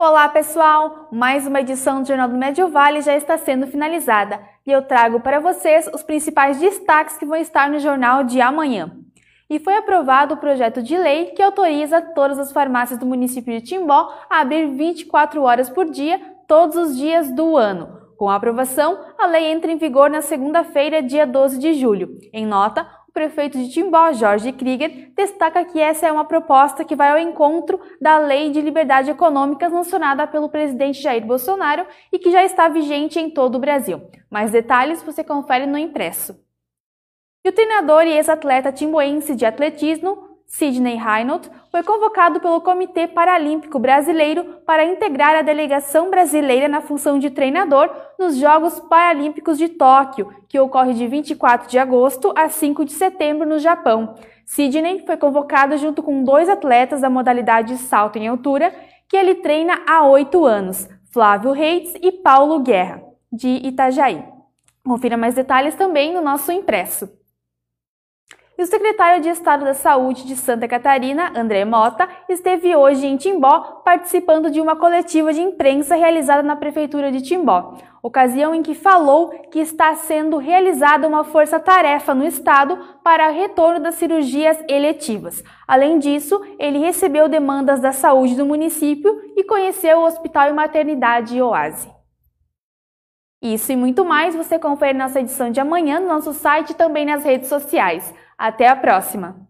Olá, pessoal! Mais uma edição do Jornal do Médio Vale já está sendo finalizada e eu trago para vocês os principais destaques que vão estar no jornal de amanhã. E foi aprovado o projeto de lei que autoriza todas as farmácias do município de Timbó a abrir 24 horas por dia, todos os dias do ano. Com a aprovação, a lei entra em vigor na segunda-feira, dia 12 de julho. Em nota, prefeito de Timbó, Jorge Krieger, destaca que essa é uma proposta que vai ao encontro da Lei de Liberdade Econômica sancionada pelo presidente Jair Bolsonaro e que já está vigente em todo o Brasil. Mais detalhes você confere no impresso. E o treinador e ex-atleta timboense de atletismo, Sidney Reynolds, foi convocado pelo Comitê Paralímpico Brasileiro para integrar a delegação brasileira na função de treinador nos Jogos Paralímpicos de Tóquio, que ocorre de 24 de agosto a 5 de setembro no Japão. Sidney foi convocado junto com dois atletas da modalidade salto em altura, que ele treina há oito anos, Flávio Reis e Paulo Guerra, de Itajaí. Confira mais detalhes também no nosso impresso. E o secretário de Estado da Saúde de Santa Catarina, André Mota, esteve hoje em Timbó participando de uma coletiva de imprensa realizada na Prefeitura de Timbó, ocasião em que falou que está sendo realizada uma força-tarefa no Estado para o retorno das cirurgias eletivas. Além disso, ele recebeu demandas da saúde do município e conheceu o Hospital e Maternidade Oase. Isso e muito mais você confere nossa edição de amanhã no nosso site e também nas redes sociais. Até a próxima!